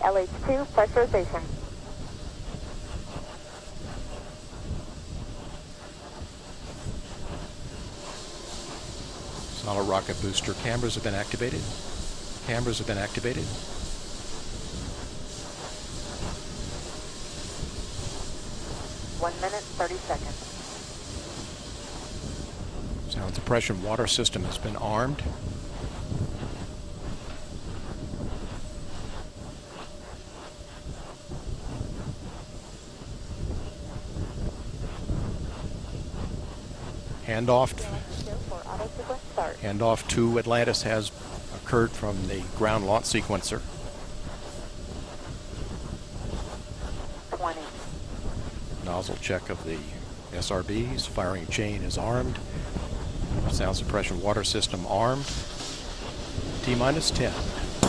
LH2 pressurization. Solid rocket booster cameras have been activated. Cameras have been activated. One minute, 30 seconds. Sound suppression water system has been armed. Handoff, LH2 for auto sequence start. handoff to Atlantis has occurred from the ground launch sequencer. 20. Nozzle check of the SRBs. Firing chain is armed. Sound suppression water system armed. T minus 10,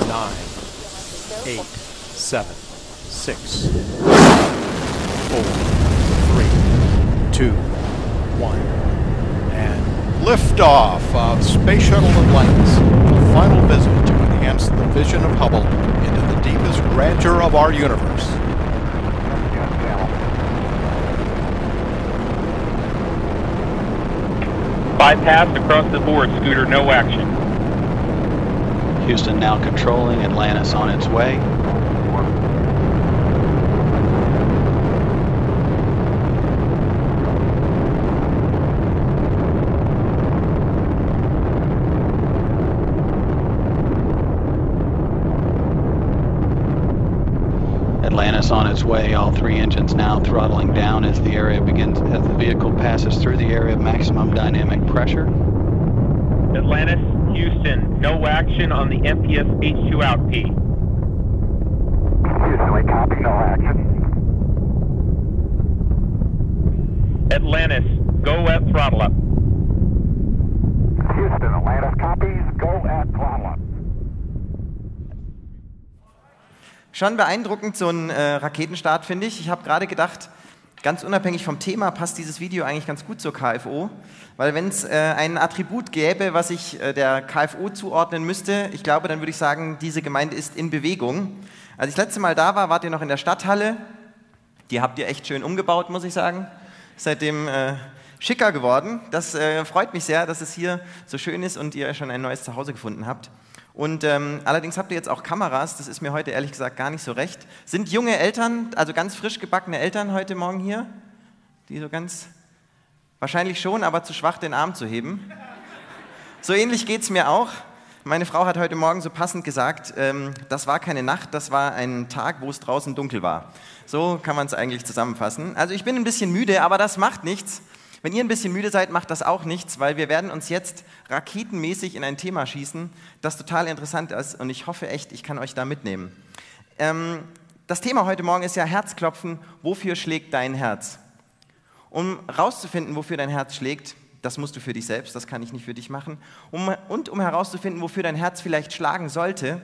9, 8, 7, 6, 4, 3, 2, 1. And liftoff of Space Shuttle Atlantis. A final visit to enhance the vision of Hubble into the deepest grandeur of our universe. Bypass across the board, Scooter, no action. Houston now controlling Atlantis on its way. Atlantis on its way, all three engines now throttling down as the area begins, as the vehicle passes through the area of maximum dynamic pressure. Atlantis, Houston, no action on the MPS H2 out P. Houston, we copy, no action. Atlantis, go at throttle up. Houston, Atlantis copies, go at throttle up. Schon beeindruckend, so ein äh, Raketenstart, finde ich. Ich habe gerade gedacht, ganz unabhängig vom Thema passt dieses Video eigentlich ganz gut zur KFO, weil wenn es äh, ein Attribut gäbe, was ich äh, der KFO zuordnen müsste, ich glaube, dann würde ich sagen, diese Gemeinde ist in Bewegung. Als ich das letzte Mal da war, wart ihr noch in der Stadthalle. Die habt ihr echt schön umgebaut, muss ich sagen. Seitdem äh, schicker geworden. Das äh, freut mich sehr, dass es hier so schön ist und ihr schon ein neues Zuhause gefunden habt. Und ähm, allerdings habt ihr jetzt auch Kameras, das ist mir heute ehrlich gesagt gar nicht so recht. Sind junge Eltern, also ganz frisch gebackene Eltern heute Morgen hier? Die so ganz, wahrscheinlich schon, aber zu schwach den Arm zu heben. So ähnlich geht es mir auch. Meine Frau hat heute Morgen so passend gesagt, ähm, das war keine Nacht, das war ein Tag, wo es draußen dunkel war. So kann man es eigentlich zusammenfassen. Also ich bin ein bisschen müde, aber das macht nichts. Wenn ihr ein bisschen müde seid, macht das auch nichts, weil wir werden uns jetzt raketenmäßig in ein Thema schießen, das total interessant ist und ich hoffe echt, ich kann euch da mitnehmen. Ähm, das Thema heute Morgen ist ja Herzklopfen. Wofür schlägt dein Herz? Um herauszufinden, wofür dein Herz schlägt, das musst du für dich selbst, das kann ich nicht für dich machen. Um, und um herauszufinden, wofür dein Herz vielleicht schlagen sollte,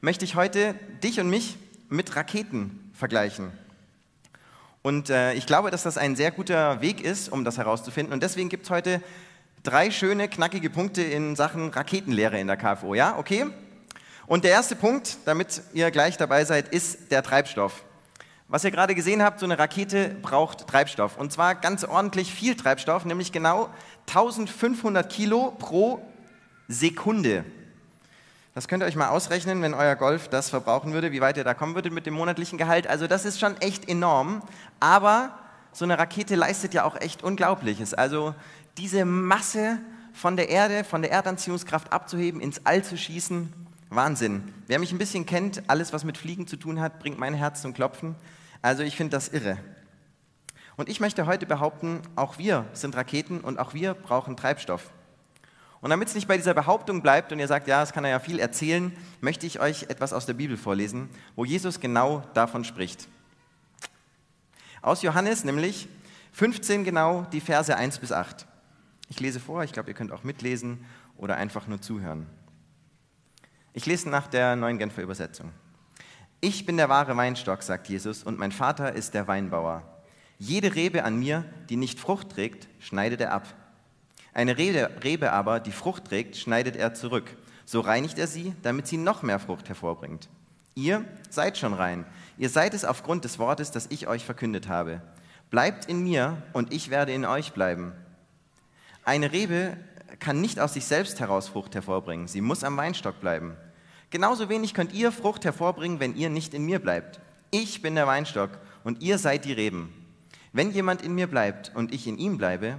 möchte ich heute dich und mich mit Raketen vergleichen. Und äh, ich glaube, dass das ein sehr guter Weg ist, um das herauszufinden. Und deswegen gibt es heute drei schöne, knackige Punkte in Sachen Raketenlehre in der KFO. Ja, okay? Und der erste Punkt, damit ihr gleich dabei seid, ist der Treibstoff. Was ihr gerade gesehen habt, so eine Rakete braucht Treibstoff. Und zwar ganz ordentlich viel Treibstoff, nämlich genau 1500 Kilo pro Sekunde. Das könnt ihr euch mal ausrechnen, wenn euer Golf das verbrauchen würde, wie weit ihr da kommen würdet mit dem monatlichen Gehalt. Also das ist schon echt enorm. Aber so eine Rakete leistet ja auch echt Unglaubliches. Also diese Masse von der Erde, von der Erdanziehungskraft abzuheben, ins All zu schießen, Wahnsinn. Wer mich ein bisschen kennt, alles was mit Fliegen zu tun hat, bringt mein Herz zum Klopfen. Also ich finde das irre. Und ich möchte heute behaupten, auch wir sind Raketen und auch wir brauchen Treibstoff. Und damit es nicht bei dieser Behauptung bleibt und ihr sagt, ja, das kann er ja viel erzählen, möchte ich euch etwas aus der Bibel vorlesen, wo Jesus genau davon spricht. Aus Johannes nämlich 15 genau die Verse 1 bis 8. Ich lese vor, ich glaube, ihr könnt auch mitlesen oder einfach nur zuhören. Ich lese nach der neuen Genfer Übersetzung. Ich bin der wahre Weinstock, sagt Jesus, und mein Vater ist der Weinbauer. Jede Rebe an mir, die nicht Frucht trägt, schneidet er ab. Eine Rebe, aber, die Frucht trägt, schneidet er zurück. So reinigt er sie, damit sie noch mehr Frucht hervorbringt. Ihr seid schon rein. Ihr seid es aufgrund des Wortes, das ich euch verkündet habe. Bleibt in mir und ich werde in euch bleiben. Eine Rebe kann nicht aus sich selbst heraus Frucht hervorbringen. Sie muss am Weinstock bleiben. Genauso wenig könnt ihr Frucht hervorbringen, wenn ihr nicht in mir bleibt. Ich bin der Weinstock und ihr seid die Reben. Wenn jemand in mir bleibt und ich in ihm bleibe,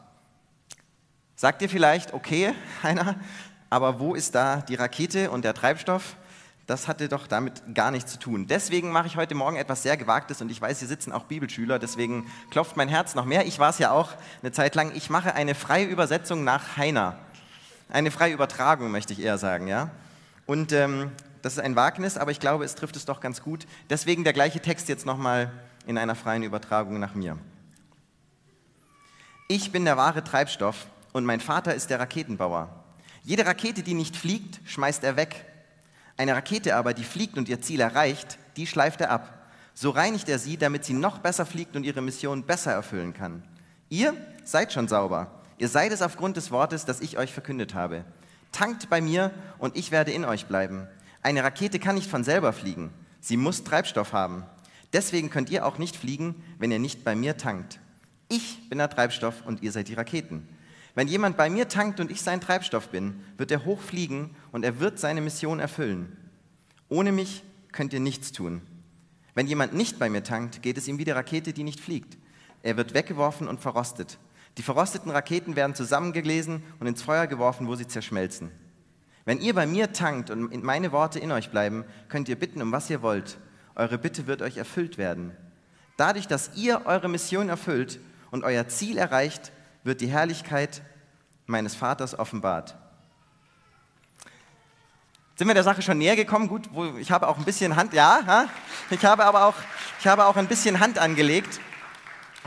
Sagt ihr vielleicht, okay, einer, aber wo ist da die Rakete und der Treibstoff? das hatte doch damit gar nichts zu tun. Deswegen mache ich heute Morgen etwas sehr Gewagtes und ich weiß, hier sitzen auch Bibelschüler, deswegen klopft mein Herz noch mehr. Ich war es ja auch eine Zeit lang. Ich mache eine freie Übersetzung nach Heiner. Eine freie Übertragung, möchte ich eher sagen, ja. Und ähm, das ist ein Wagnis, aber ich glaube, es trifft es doch ganz gut. Deswegen der gleiche Text jetzt nochmal in einer freien Übertragung nach mir. Ich bin der wahre Treibstoff und mein Vater ist der Raketenbauer. Jede Rakete, die nicht fliegt, schmeißt er weg eine Rakete aber, die fliegt und ihr Ziel erreicht, die schleift er ab. So reinigt er sie, damit sie noch besser fliegt und ihre Mission besser erfüllen kann. Ihr seid schon sauber. Ihr seid es aufgrund des Wortes, das ich euch verkündet habe. Tankt bei mir und ich werde in euch bleiben. Eine Rakete kann nicht von selber fliegen. Sie muss Treibstoff haben. Deswegen könnt ihr auch nicht fliegen, wenn ihr nicht bei mir tankt. Ich bin der Treibstoff und ihr seid die Raketen. Wenn jemand bei mir tankt und ich sein Treibstoff bin, wird er hochfliegen und er wird seine Mission erfüllen. Ohne mich könnt ihr nichts tun. Wenn jemand nicht bei mir tankt, geht es ihm wie die Rakete, die nicht fliegt. Er wird weggeworfen und verrostet. Die verrosteten Raketen werden zusammengelesen und ins Feuer geworfen, wo sie zerschmelzen. Wenn ihr bei mir tankt und meine Worte in euch bleiben, könnt ihr bitten, um was ihr wollt. Eure Bitte wird euch erfüllt werden. Dadurch, dass ihr eure Mission erfüllt und euer Ziel erreicht, wird die Herrlichkeit meines Vaters offenbart. Sind wir der Sache schon näher gekommen? Gut, ich habe auch ein bisschen Hand, ja, ich habe aber auch, ich habe auch ein bisschen Hand angelegt.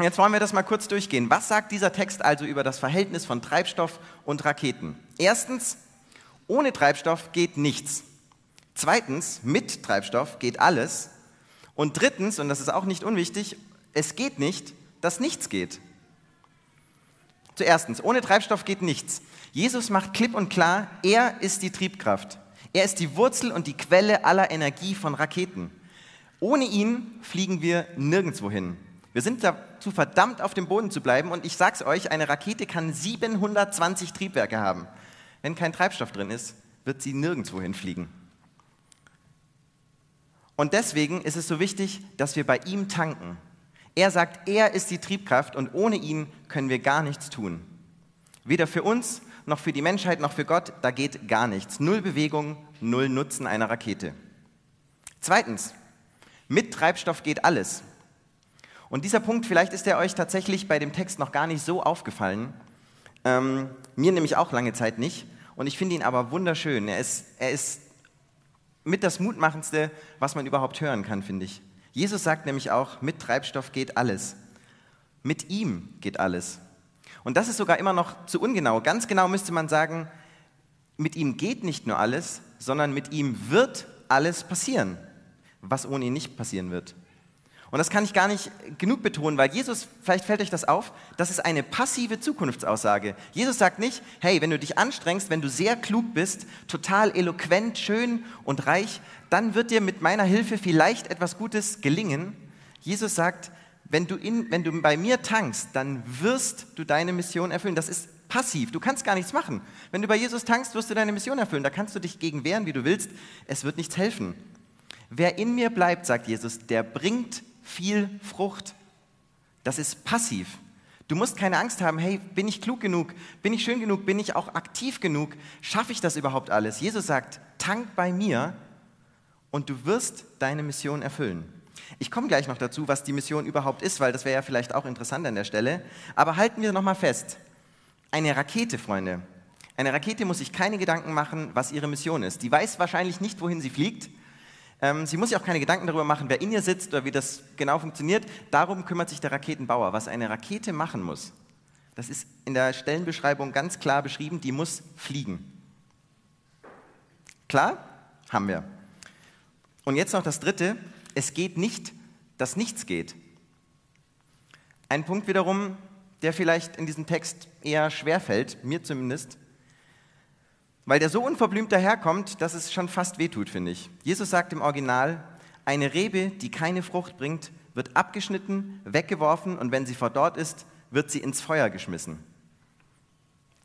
Jetzt wollen wir das mal kurz durchgehen. Was sagt dieser Text also über das Verhältnis von Treibstoff und Raketen? Erstens, ohne Treibstoff geht nichts. Zweitens, mit Treibstoff geht alles. Und drittens, und das ist auch nicht unwichtig, es geht nicht, dass nichts geht. Zuerstens, ohne Treibstoff geht nichts. Jesus macht klipp und klar, er ist die Triebkraft. Er ist die Wurzel und die Quelle aller Energie von Raketen. Ohne ihn fliegen wir nirgendwo hin. Wir sind dazu verdammt, auf dem Boden zu bleiben und ich sag's euch, eine Rakete kann 720 Triebwerke haben. Wenn kein Treibstoff drin ist, wird sie nirgendwo hinfliegen. Und deswegen ist es so wichtig, dass wir bei ihm tanken. Er sagt, er ist die Triebkraft und ohne ihn können wir gar nichts tun. Weder für uns noch für die Menschheit noch für Gott, da geht gar nichts. Null Bewegung, null Nutzen einer Rakete. Zweitens, mit Treibstoff geht alles. Und dieser Punkt, vielleicht ist er euch tatsächlich bei dem Text noch gar nicht so aufgefallen. Ähm, mir nämlich auch lange Zeit nicht. Und ich finde ihn aber wunderschön. Er ist, er ist mit das Mutmachendste, was man überhaupt hören kann, finde ich. Jesus sagt nämlich auch, mit Treibstoff geht alles. Mit ihm geht alles. Und das ist sogar immer noch zu ungenau. Ganz genau müsste man sagen, mit ihm geht nicht nur alles, sondern mit ihm wird alles passieren, was ohne ihn nicht passieren wird. Und das kann ich gar nicht genug betonen, weil Jesus, vielleicht fällt euch das auf, das ist eine passive Zukunftsaussage. Jesus sagt nicht, hey, wenn du dich anstrengst, wenn du sehr klug bist, total eloquent, schön und reich, dann wird dir mit meiner Hilfe vielleicht etwas Gutes gelingen. Jesus sagt, wenn du, in, wenn du bei mir tankst, dann wirst du deine Mission erfüllen. Das ist passiv, du kannst gar nichts machen. Wenn du bei Jesus tankst, wirst du deine Mission erfüllen. Da kannst du dich gegen wehren, wie du willst. Es wird nichts helfen. Wer in mir bleibt, sagt Jesus, der bringt viel Frucht. Das ist passiv. Du musst keine Angst haben, hey, bin ich klug genug? Bin ich schön genug? Bin ich auch aktiv genug? Schaffe ich das überhaupt alles? Jesus sagt, tank bei mir und du wirst deine Mission erfüllen. Ich komme gleich noch dazu, was die Mission überhaupt ist, weil das wäre ja vielleicht auch interessant an der Stelle. Aber halten wir nochmal fest. Eine Rakete, Freunde. Eine Rakete muss sich keine Gedanken machen, was ihre Mission ist. Die weiß wahrscheinlich nicht, wohin sie fliegt. Ähm, sie muss sich auch keine Gedanken darüber machen, wer in ihr sitzt oder wie das genau funktioniert. Darum kümmert sich der Raketenbauer. Was eine Rakete machen muss, das ist in der Stellenbeschreibung ganz klar beschrieben, die muss fliegen. Klar? Haben wir. Und jetzt noch das Dritte. Es geht nicht, dass nichts geht. Ein Punkt wiederum, der vielleicht in diesem Text eher schwer fällt, mir zumindest, weil der so unverblümt daherkommt, dass es schon fast wehtut, finde ich. Jesus sagt im Original, eine Rebe, die keine Frucht bringt, wird abgeschnitten, weggeworfen und wenn sie verdorrt ist, wird sie ins Feuer geschmissen.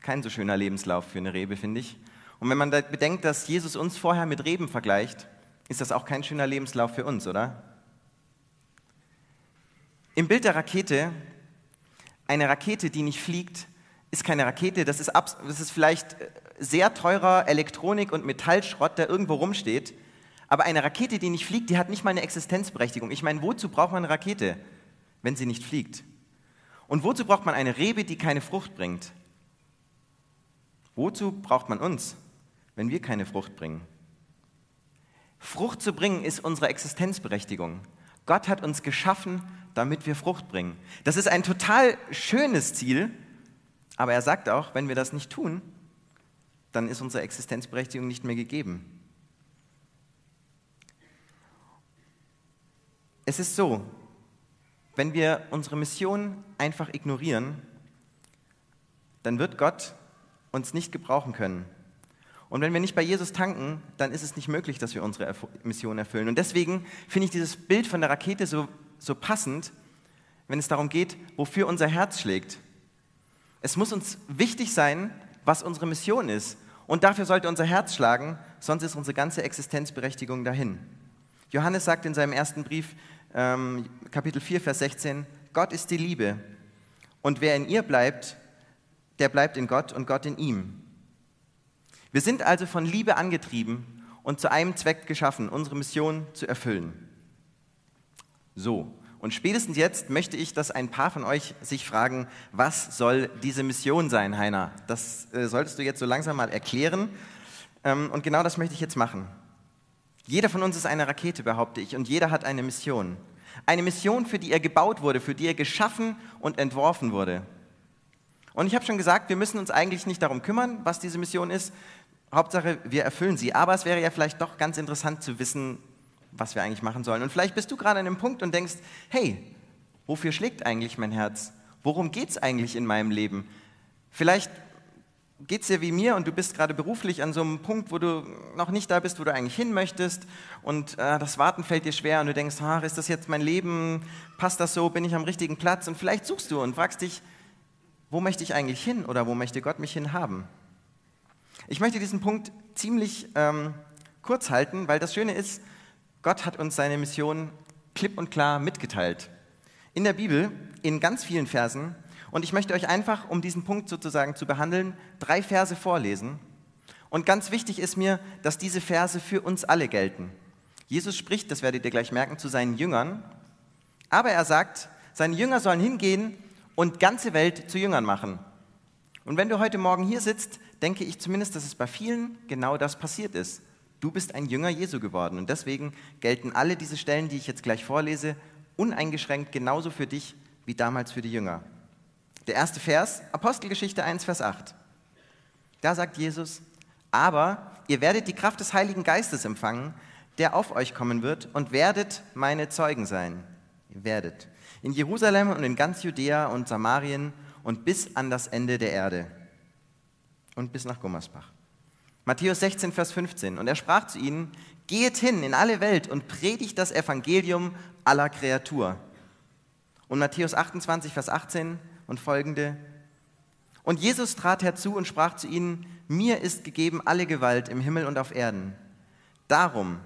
Kein so schöner Lebenslauf für eine Rebe, finde ich. Und wenn man bedenkt, dass Jesus uns vorher mit Reben vergleicht, ist das auch kein schöner Lebenslauf für uns, oder? Im Bild der Rakete, eine Rakete, die nicht fliegt, ist keine Rakete, das ist, das ist vielleicht sehr teurer Elektronik- und Metallschrott, der irgendwo rumsteht. Aber eine Rakete, die nicht fliegt, die hat nicht mal eine Existenzberechtigung. Ich meine, wozu braucht man eine Rakete, wenn sie nicht fliegt? Und wozu braucht man eine Rebe, die keine Frucht bringt? Wozu braucht man uns, wenn wir keine Frucht bringen? Frucht zu bringen ist unsere Existenzberechtigung. Gott hat uns geschaffen, damit wir Frucht bringen. Das ist ein total schönes Ziel, aber er sagt auch, wenn wir das nicht tun, dann ist unsere Existenzberechtigung nicht mehr gegeben. Es ist so, wenn wir unsere Mission einfach ignorieren, dann wird Gott uns nicht gebrauchen können. Und wenn wir nicht bei Jesus tanken, dann ist es nicht möglich, dass wir unsere Mission erfüllen. Und deswegen finde ich dieses Bild von der Rakete so, so passend, wenn es darum geht, wofür unser Herz schlägt. Es muss uns wichtig sein, was unsere Mission ist. Und dafür sollte unser Herz schlagen, sonst ist unsere ganze Existenzberechtigung dahin. Johannes sagt in seinem ersten Brief, ähm, Kapitel 4, Vers 16, Gott ist die Liebe. Und wer in ihr bleibt, der bleibt in Gott und Gott in ihm. Wir sind also von Liebe angetrieben und zu einem Zweck geschaffen, unsere Mission zu erfüllen. So, und spätestens jetzt möchte ich, dass ein paar von euch sich fragen, was soll diese Mission sein, Heiner? Das äh, solltest du jetzt so langsam mal erklären. Ähm, und genau das möchte ich jetzt machen. Jeder von uns ist eine Rakete, behaupte ich, und jeder hat eine Mission. Eine Mission, für die er gebaut wurde, für die er geschaffen und entworfen wurde. Und ich habe schon gesagt, wir müssen uns eigentlich nicht darum kümmern, was diese Mission ist. Hauptsache, wir erfüllen sie. Aber es wäre ja vielleicht doch ganz interessant zu wissen, was wir eigentlich machen sollen. Und vielleicht bist du gerade an einem Punkt und denkst, hey, wofür schlägt eigentlich mein Herz? Worum geht es eigentlich in meinem Leben? Vielleicht geht es dir wie mir und du bist gerade beruflich an so einem Punkt, wo du noch nicht da bist, wo du eigentlich hin möchtest und äh, das Warten fällt dir schwer und du denkst, ach, ist das jetzt mein Leben? Passt das so? Bin ich am richtigen Platz? Und vielleicht suchst du und fragst dich, wo möchte ich eigentlich hin oder wo möchte Gott mich hin haben? Ich möchte diesen Punkt ziemlich ähm, kurz halten, weil das Schöne ist, Gott hat uns seine Mission klipp und klar mitgeteilt. In der Bibel, in ganz vielen Versen. Und ich möchte euch einfach, um diesen Punkt sozusagen zu behandeln, drei Verse vorlesen. Und ganz wichtig ist mir, dass diese Verse für uns alle gelten. Jesus spricht, das werdet ihr gleich merken, zu seinen Jüngern. Aber er sagt, seine Jünger sollen hingehen und ganze Welt zu Jüngern machen. Und wenn du heute Morgen hier sitzt, denke ich zumindest, dass es bei vielen genau das passiert ist. Du bist ein Jünger Jesu geworden und deswegen gelten alle diese Stellen, die ich jetzt gleich vorlese, uneingeschränkt genauso für dich wie damals für die Jünger. Der erste Vers, Apostelgeschichte 1, Vers 8. Da sagt Jesus, aber ihr werdet die Kraft des Heiligen Geistes empfangen, der auf euch kommen wird und werdet meine Zeugen sein. Ihr werdet. In Jerusalem und in ganz Judäa und Samarien und bis an das Ende der Erde. Und bis nach Gummersbach. Matthäus 16, Vers 15. Und er sprach zu ihnen, geht hin in alle Welt und predigt das Evangelium aller Kreatur. Und Matthäus 28, Vers 18 und folgende. Und Jesus trat herzu und sprach zu ihnen, mir ist gegeben alle Gewalt im Himmel und auf Erden. Darum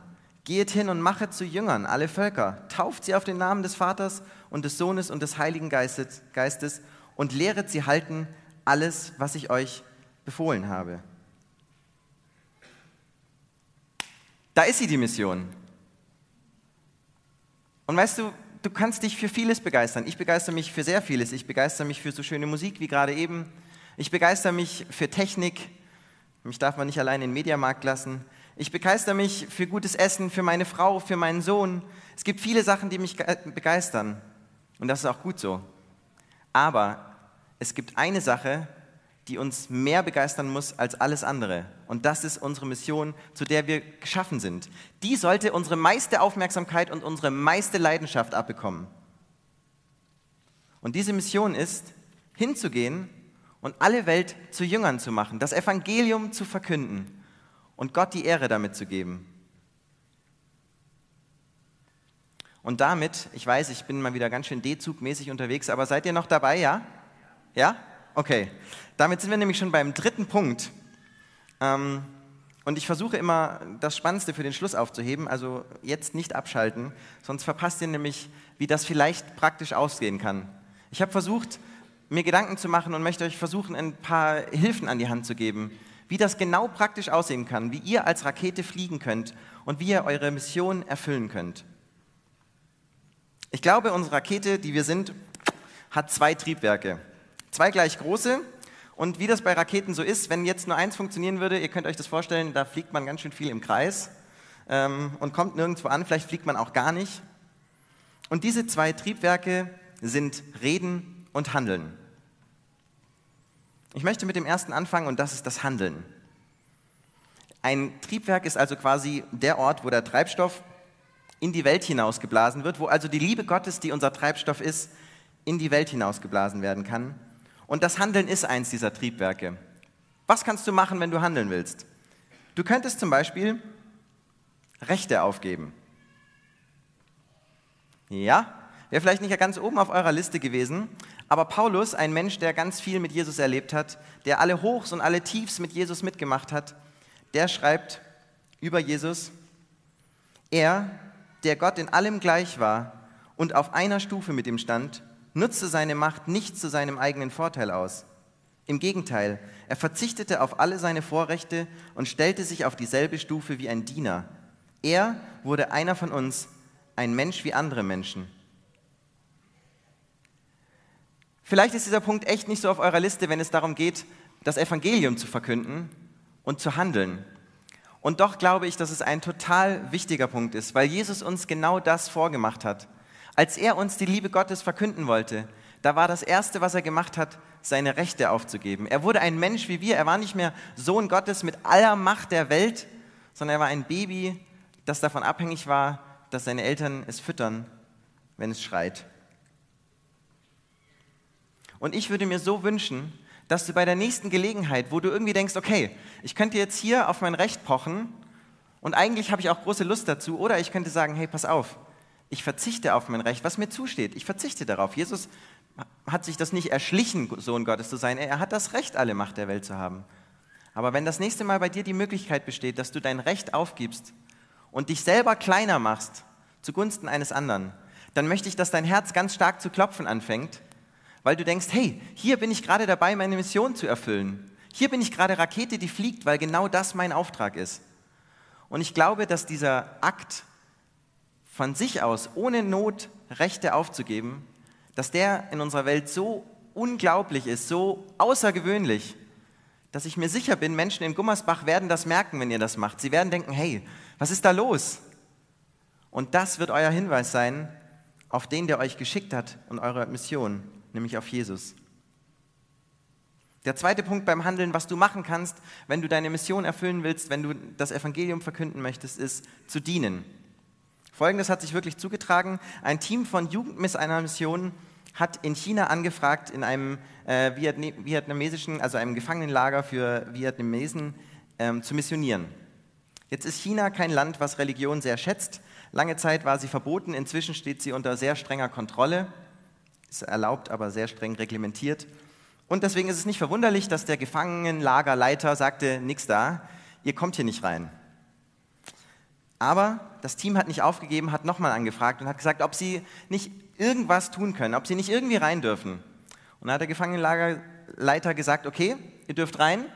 geht hin und machet zu Jüngern alle Völker, tauft sie auf den Namen des Vaters und des Sohnes und des Heiligen Geistes, Geistes und lehret sie halten alles, was ich euch befohlen habe. Da ist sie, die Mission. Und weißt du, du kannst dich für vieles begeistern. Ich begeister mich für sehr vieles. Ich begeister mich für so schöne Musik wie gerade eben. Ich begeister mich für Technik. Mich darf man nicht allein in den Mediamarkt lassen. Ich begeister mich für gutes Essen, für meine Frau, für meinen Sohn. Es gibt viele Sachen, die mich ge- begeistern. Und das ist auch gut so. Aber es gibt eine Sache, die uns mehr begeistern muss als alles andere. Und das ist unsere Mission, zu der wir geschaffen sind. Die sollte unsere meiste Aufmerksamkeit und unsere meiste Leidenschaft abbekommen. Und diese Mission ist, hinzugehen und alle Welt zu Jüngern zu machen, das Evangelium zu verkünden und Gott die Ehre damit zu geben. Und damit, ich weiß, ich bin mal wieder ganz schön D-Zug-mäßig unterwegs, aber seid ihr noch dabei, ja? Ja? Okay. Damit sind wir nämlich schon beim dritten Punkt. Ähm, und ich versuche immer, das Spannendste für den Schluss aufzuheben, also jetzt nicht abschalten, sonst verpasst ihr nämlich, wie das vielleicht praktisch ausgehen kann. Ich habe versucht, mir Gedanken zu machen und möchte euch versuchen, ein paar Hilfen an die Hand zu geben, wie das genau praktisch aussehen kann, wie ihr als Rakete fliegen könnt und wie ihr eure Mission erfüllen könnt. Ich glaube, unsere Rakete, die wir sind, hat zwei Triebwerke. Zwei gleich große. Und wie das bei Raketen so ist, wenn jetzt nur eins funktionieren würde, ihr könnt euch das vorstellen, da fliegt man ganz schön viel im Kreis ähm, und kommt nirgendwo an, vielleicht fliegt man auch gar nicht. Und diese zwei Triebwerke sind Reden und Handeln. Ich möchte mit dem ersten anfangen und das ist das Handeln. Ein Triebwerk ist also quasi der Ort, wo der Treibstoff in die Welt hinausgeblasen wird, wo also die Liebe Gottes, die unser Treibstoff ist, in die Welt hinausgeblasen werden kann. Und das Handeln ist eins dieser Triebwerke. Was kannst du machen, wenn du handeln willst? Du könntest zum Beispiel Rechte aufgeben. Ja, wäre vielleicht nicht ganz oben auf eurer Liste gewesen, aber Paulus, ein Mensch, der ganz viel mit Jesus erlebt hat, der alle Hochs und alle Tiefs mit Jesus mitgemacht hat, der schreibt über Jesus, er, der Gott in allem gleich war und auf einer Stufe mit ihm stand, nutzte seine Macht nicht zu seinem eigenen Vorteil aus. Im Gegenteil, er verzichtete auf alle seine Vorrechte und stellte sich auf dieselbe Stufe wie ein Diener. Er wurde einer von uns, ein Mensch wie andere Menschen. Vielleicht ist dieser Punkt echt nicht so auf eurer Liste, wenn es darum geht, das Evangelium zu verkünden und zu handeln. Und doch glaube ich, dass es ein total wichtiger Punkt ist, weil Jesus uns genau das vorgemacht hat. Als er uns die Liebe Gottes verkünden wollte, da war das Erste, was er gemacht hat, seine Rechte aufzugeben. Er wurde ein Mensch wie wir. Er war nicht mehr Sohn Gottes mit aller Macht der Welt, sondern er war ein Baby, das davon abhängig war, dass seine Eltern es füttern, wenn es schreit. Und ich würde mir so wünschen, dass du bei der nächsten Gelegenheit, wo du irgendwie denkst, okay, ich könnte jetzt hier auf mein Recht pochen und eigentlich habe ich auch große Lust dazu, oder ich könnte sagen, hey, pass auf, ich verzichte auf mein Recht, was mir zusteht. Ich verzichte darauf. Jesus hat sich das nicht erschlichen, Sohn Gottes zu sein. Er hat das Recht, alle Macht der Welt zu haben. Aber wenn das nächste Mal bei dir die Möglichkeit besteht, dass du dein Recht aufgibst und dich selber kleiner machst zugunsten eines anderen, dann möchte ich, dass dein Herz ganz stark zu klopfen anfängt, weil du denkst, hey, hier bin ich gerade dabei, meine Mission zu erfüllen. Hier bin ich gerade Rakete, die fliegt, weil genau das mein Auftrag ist. Und ich glaube, dass dieser Akt von sich aus, ohne Not Rechte aufzugeben, dass der in unserer Welt so unglaublich ist, so außergewöhnlich, dass ich mir sicher bin, Menschen in Gummersbach werden das merken, wenn ihr das macht. Sie werden denken, hey, was ist da los? Und das wird euer Hinweis sein auf den, der euch geschickt hat und eure Mission, nämlich auf Jesus. Der zweite Punkt beim Handeln, was du machen kannst, wenn du deine Mission erfüllen willst, wenn du das Evangelium verkünden möchtest, ist zu dienen. Folgendes hat sich wirklich zugetragen. Ein Team von Jugend mit einer Mission hat in China angefragt, in einem äh, vietnamesischen, also einem Gefangenenlager für Vietnamesen ähm, zu missionieren. Jetzt ist China kein Land, was Religion sehr schätzt. Lange Zeit war sie verboten, inzwischen steht sie unter sehr strenger Kontrolle, ist erlaubt, aber sehr streng reglementiert. Und deswegen ist es nicht verwunderlich, dass der Gefangenenlagerleiter sagte, nix da, ihr kommt hier nicht rein. Aber das Team hat nicht aufgegeben, hat nochmal angefragt und hat gesagt, ob sie nicht irgendwas tun können, ob sie nicht irgendwie rein dürfen. Und da hat der Gefangenenlagerleiter gesagt, okay, ihr dürft rein,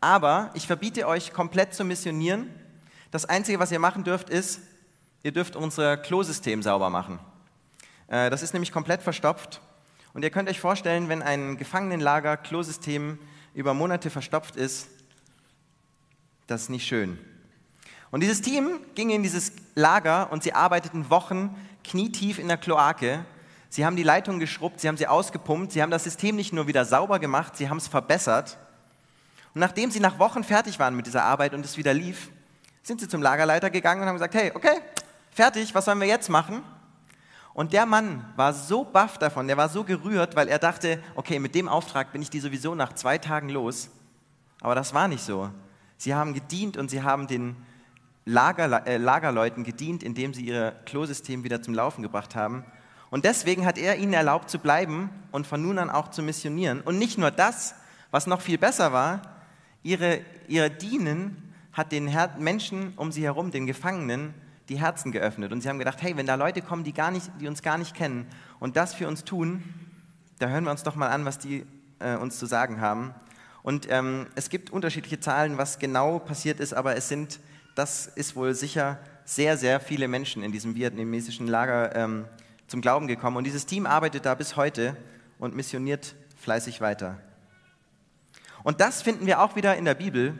aber ich verbiete euch komplett zu missionieren. Das Einzige, was ihr machen dürft, ist, ihr dürft unser Klosystem sauber machen. Äh, das ist nämlich komplett verstopft. Und ihr könnt euch vorstellen, wenn ein Gefangenenlager Klosystem über Monate verstopft ist, das ist nicht schön. Und dieses Team ging in dieses Lager und sie arbeiteten Wochen knietief in der Kloake. Sie haben die Leitung geschrubbt, sie haben sie ausgepumpt, sie haben das System nicht nur wieder sauber gemacht, sie haben es verbessert. Und nachdem sie nach Wochen fertig waren mit dieser Arbeit und es wieder lief, sind sie zum Lagerleiter gegangen und haben gesagt, hey, okay, fertig, was sollen wir jetzt machen? Und der Mann war so baff davon, der war so gerührt, weil er dachte, okay, mit dem Auftrag bin ich die sowieso nach zwei Tagen los. Aber das war nicht so. Sie haben gedient und sie haben den Lager, äh, Lagerleuten gedient, indem sie ihr Klosystem wieder zum Laufen gebracht haben. Und deswegen hat er ihnen erlaubt zu bleiben und von nun an auch zu missionieren. Und nicht nur das, was noch viel besser war, ihre, ihre Dienen hat den Her Menschen um sie herum, den Gefangenen, die Herzen geöffnet. Und sie haben gedacht, hey, wenn da Leute kommen, die, gar nicht, die uns gar nicht kennen und das für uns tun, da hören wir uns doch mal an, was die äh, uns zu sagen haben. Und ähm, es gibt unterschiedliche Zahlen, was genau passiert ist, aber es sind, das ist wohl sicher, sehr, sehr viele Menschen in diesem vietnamesischen Lager ähm, zum Glauben gekommen. Und dieses Team arbeitet da bis heute und missioniert fleißig weiter. Und das finden wir auch wieder in der Bibel.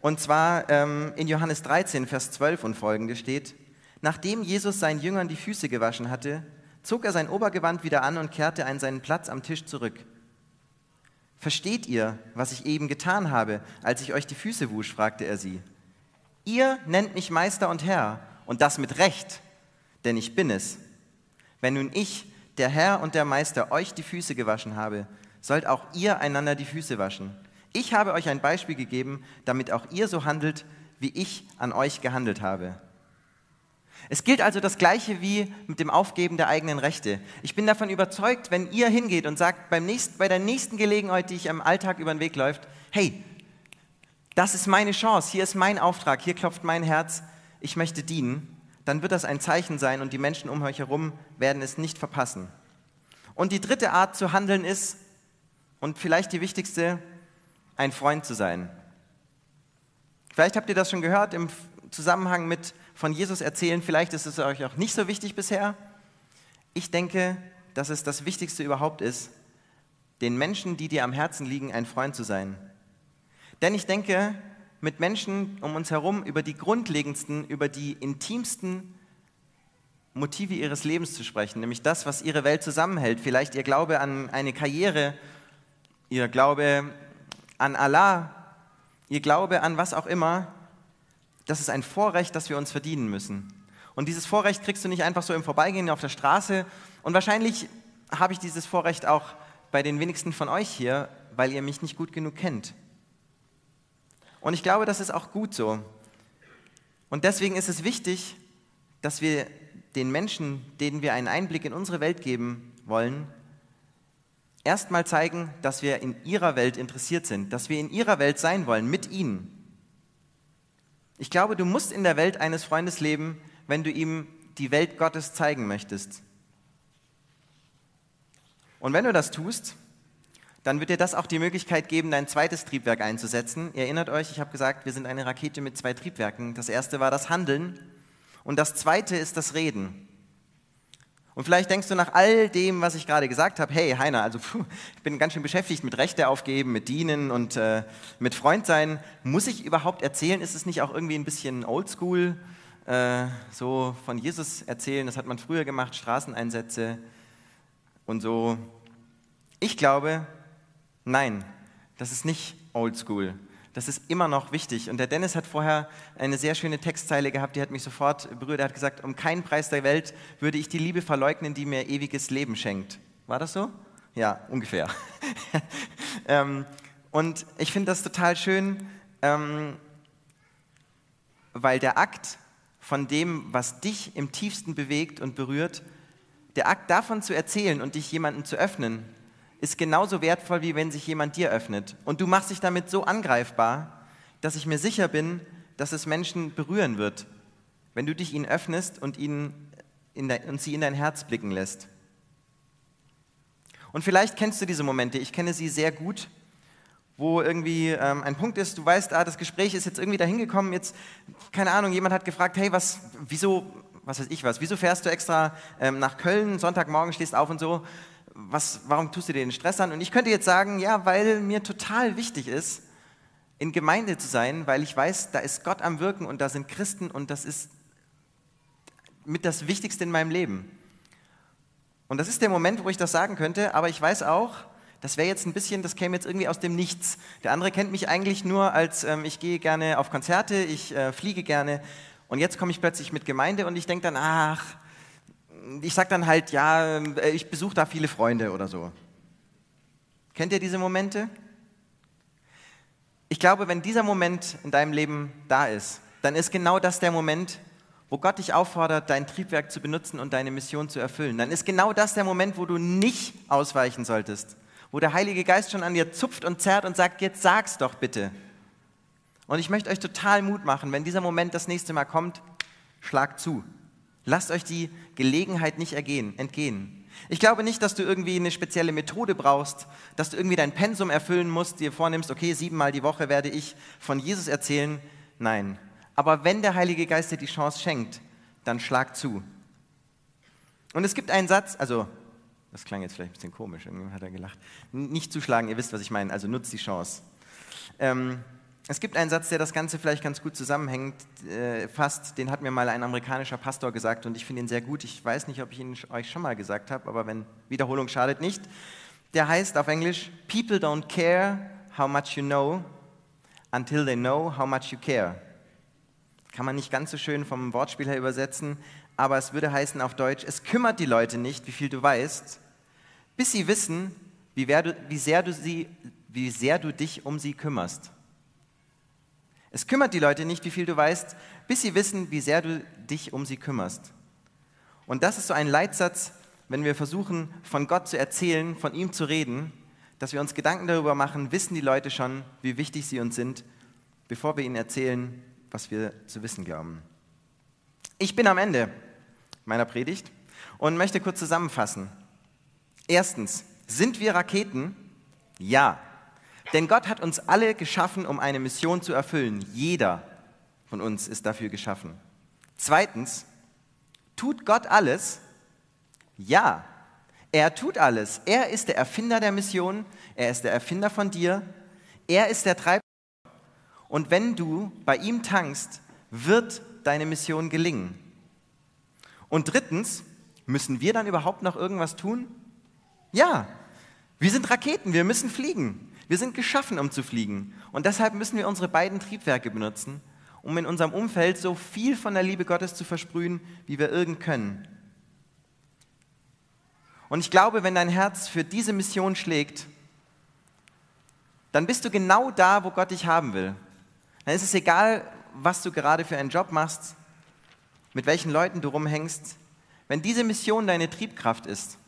Und zwar ähm, in Johannes 13, Vers 12 und folgende steht, nachdem Jesus seinen Jüngern die Füße gewaschen hatte, zog er sein Obergewand wieder an und kehrte an seinen Platz am Tisch zurück. Versteht ihr, was ich eben getan habe, als ich euch die Füße wusch? fragte er sie. Ihr nennt mich Meister und Herr, und das mit Recht, denn ich bin es. Wenn nun ich, der Herr und der Meister, euch die Füße gewaschen habe, sollt auch ihr einander die Füße waschen. Ich habe euch ein Beispiel gegeben, damit auch ihr so handelt, wie ich an euch gehandelt habe. Es gilt also das Gleiche wie mit dem Aufgeben der eigenen Rechte. Ich bin davon überzeugt, wenn ihr hingeht und sagt, beim nächsten, bei der nächsten Gelegenheit, die ich im Alltag über den Weg läuft, hey, das ist meine Chance, hier ist mein Auftrag, hier klopft mein Herz, ich möchte dienen, dann wird das ein Zeichen sein und die Menschen um euch herum werden es nicht verpassen. Und die dritte Art zu handeln ist, und vielleicht die wichtigste, ein Freund zu sein. Vielleicht habt ihr das schon gehört im Zusammenhang mit von Jesus erzählen, vielleicht ist es euch auch nicht so wichtig bisher. Ich denke, dass es das Wichtigste überhaupt ist, den Menschen, die dir am Herzen liegen, ein Freund zu sein. Denn ich denke, mit Menschen um uns herum über die grundlegendsten, über die intimsten Motive ihres Lebens zu sprechen, nämlich das, was ihre Welt zusammenhält. Vielleicht ihr Glaube an eine Karriere, ihr Glaube an Allah, ihr Glaube an was auch immer, das ist ein Vorrecht, das wir uns verdienen müssen. Und dieses Vorrecht kriegst du nicht einfach so im Vorbeigehen auf der Straße. Und wahrscheinlich habe ich dieses Vorrecht auch bei den wenigsten von euch hier, weil ihr mich nicht gut genug kennt. Und ich glaube, das ist auch gut so. Und deswegen ist es wichtig, dass wir den Menschen, denen wir einen Einblick in unsere Welt geben wollen, erstmal zeigen, dass wir in ihrer Welt interessiert sind, dass wir in ihrer Welt sein wollen, mit ihnen. Ich glaube, du musst in der Welt eines Freundes leben, wenn du ihm die Welt Gottes zeigen möchtest. Und wenn du das tust, dann wird dir das auch die Möglichkeit geben, dein zweites Triebwerk einzusetzen. Ihr erinnert euch, ich habe gesagt, wir sind eine Rakete mit zwei Triebwerken. Das erste war das Handeln und das zweite ist das Reden. Und vielleicht denkst du nach all dem, was ich gerade gesagt habe, hey Heiner, also puh, ich bin ganz schön beschäftigt mit Rechte aufgeben, mit Dienen und äh, mit Freund sein. Muss ich überhaupt erzählen? Ist es nicht auch irgendwie ein bisschen oldschool, äh, so von Jesus erzählen? Das hat man früher gemacht, Straßeneinsätze und so. Ich glaube, nein, das ist nicht oldschool. Das ist immer noch wichtig. Und der Dennis hat vorher eine sehr schöne Textzeile gehabt, die hat mich sofort berührt. Er hat gesagt, um keinen Preis der Welt würde ich die Liebe verleugnen, die mir ewiges Leben schenkt. War das so? Ja, ungefähr. ähm, und ich finde das total schön, ähm, weil der Akt von dem, was dich im tiefsten bewegt und berührt, der Akt davon zu erzählen und dich jemandem zu öffnen, ist genauso wertvoll, wie wenn sich jemand dir öffnet. Und du machst dich damit so angreifbar, dass ich mir sicher bin, dass es Menschen berühren wird, wenn du dich ihnen öffnest und, ihnen dein, und sie in dein Herz blicken lässt. Und vielleicht kennst du diese Momente, ich kenne sie sehr gut, wo irgendwie ähm, ein Punkt ist, du weißt, ah, das Gespräch ist jetzt irgendwie dahin gekommen, jetzt, keine Ahnung, jemand hat gefragt, hey, was, wieso, was weiß ich was, wieso fährst du extra ähm, nach Köln, Sonntagmorgen stehst auf und so, was, warum tust du dir den Stress an? Und ich könnte jetzt sagen, ja, weil mir total wichtig ist, in Gemeinde zu sein, weil ich weiß, da ist Gott am Wirken und da sind Christen und das ist mit das Wichtigste in meinem Leben. Und das ist der Moment, wo ich das sagen könnte, aber ich weiß auch, das wäre jetzt ein bisschen, das käme jetzt irgendwie aus dem Nichts. Der andere kennt mich eigentlich nur als, ähm, ich gehe gerne auf Konzerte, ich äh, fliege gerne und jetzt komme ich plötzlich mit Gemeinde und ich denke dann, ach, ich sage dann halt, ja, äh, ich besuche da viele Freunde oder so. Kennt ihr diese Momente? Ich glaube, wenn dieser Moment in deinem Leben da ist, dann ist genau das der Moment, wo Gott dich auffordert, dein Triebwerk zu benutzen und deine Mission zu erfüllen. Dann ist genau das der Moment, wo du nicht ausweichen solltest, wo der Heilige Geist schon an dir zupft und zerrt und sagt, jetzt sag's doch bitte. Und ich möchte euch total Mut machen, wenn dieser Moment das nächste Mal kommt, schlagt zu. Lasst euch die Gelegenheit nicht entgehen. Ich glaube nicht, dass du irgendwie eine spezielle Methode brauchst, dass du irgendwie dein Pensum erfüllen musst, dir vornimmst, okay, siebenmal die Woche werde ich von Jesus erzählen. Nein. Aber wenn der Heilige Geist dir die Chance schenkt, dann schlag zu. Und es gibt einen Satz, also das klang jetzt vielleicht ein bisschen komisch, irgendjemand hat er gelacht. Nicht zuschlagen, ihr wisst, was ich meine, also nutzt die Chance. Ähm, es gibt einen Satz, der das Ganze vielleicht ganz gut zusammenhängt, äh, fasst. Den hat mir mal ein amerikanischer Pastor gesagt und ich finde ihn sehr gut. Ich weiß nicht, ob ich ihn euch schon mal gesagt habe, aber wenn Wiederholung schadet nicht. Der heißt auf Englisch: People don't care how much you know until they know how much you care. Kann man nicht ganz so schön vom Wortspiel her übersetzen, aber es würde heißen auf Deutsch: Es kümmert die Leute nicht, wie viel du weißt, bis sie wissen, wie, du, wie, sehr, du sie, wie sehr du dich um sie kümmerst. Es kümmert die Leute nicht, wie viel du weißt, bis sie wissen, wie sehr du dich um sie kümmerst. Und das ist so ein Leitsatz, wenn wir versuchen, von Gott zu erzählen, von ihm zu reden, dass wir uns Gedanken darüber machen, wissen die Leute schon, wie wichtig sie uns sind, bevor wir ihnen erzählen, was wir zu wissen glauben. Ich bin am Ende meiner Predigt und möchte kurz zusammenfassen. Erstens, sind wir Raketen? Ja. Denn Gott hat uns alle geschaffen, um eine Mission zu erfüllen. Jeder von uns ist dafür geschaffen. Zweitens, tut Gott alles? Ja, er tut alles. Er ist der Erfinder der Mission, er ist der Erfinder von dir, er ist der Treibstoff. Und wenn du bei ihm tankst, wird deine Mission gelingen. Und drittens, müssen wir dann überhaupt noch irgendwas tun? Ja, wir sind Raketen, wir müssen fliegen. Wir sind geschaffen, um zu fliegen. Und deshalb müssen wir unsere beiden Triebwerke benutzen, um in unserem Umfeld so viel von der Liebe Gottes zu versprühen, wie wir irgend können. Und ich glaube, wenn dein Herz für diese Mission schlägt, dann bist du genau da, wo Gott dich haben will. Dann ist es egal, was du gerade für einen Job machst, mit welchen Leuten du rumhängst. Wenn diese Mission deine Triebkraft ist,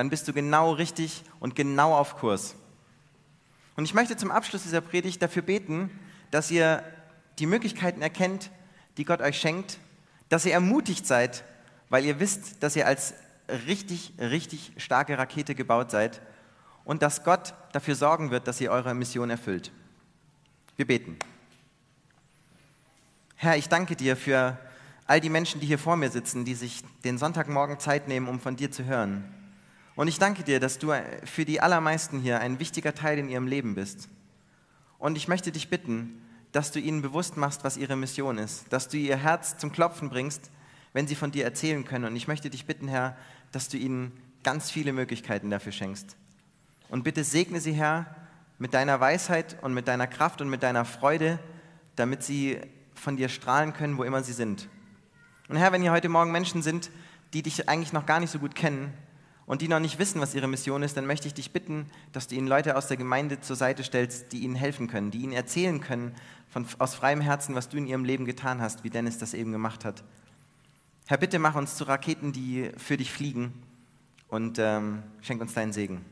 dann bist du genau richtig und genau auf Kurs. Und ich möchte zum Abschluss dieser Predigt dafür beten, dass ihr die Möglichkeiten erkennt, die Gott euch schenkt, dass ihr ermutigt seid, weil ihr wisst, dass ihr als richtig, richtig starke Rakete gebaut seid und dass Gott dafür sorgen wird, dass ihr eure Mission erfüllt. Wir beten. Herr, ich danke dir für all die Menschen, die hier vor mir sitzen, die sich den Sonntagmorgen Zeit nehmen, um von dir zu hören. Und ich danke dir, dass du für die allermeisten hier ein wichtiger Teil in ihrem Leben bist. Und ich möchte dich bitten, dass du ihnen bewusst machst, was ihre Mission ist, dass du ihr Herz zum Klopfen bringst, wenn sie von dir erzählen können. Und ich möchte dich bitten, Herr, dass du ihnen ganz viele Möglichkeiten dafür schenkst. Und bitte segne sie, Herr, mit deiner Weisheit und mit deiner Kraft und mit deiner Freude, damit sie von dir strahlen können, wo immer sie sind. Und Herr, wenn hier heute Morgen Menschen sind, die dich eigentlich noch gar nicht so gut kennen, und die noch nicht wissen, was ihre Mission ist, dann möchte ich dich bitten, dass du ihnen Leute aus der Gemeinde zur Seite stellst, die ihnen helfen können, die ihnen erzählen können von, aus freiem Herzen, was du in ihrem Leben getan hast, wie Dennis das eben gemacht hat. Herr, bitte mach uns zu Raketen, die für dich fliegen und ähm, schenk uns deinen Segen.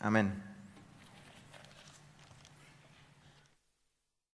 Amen.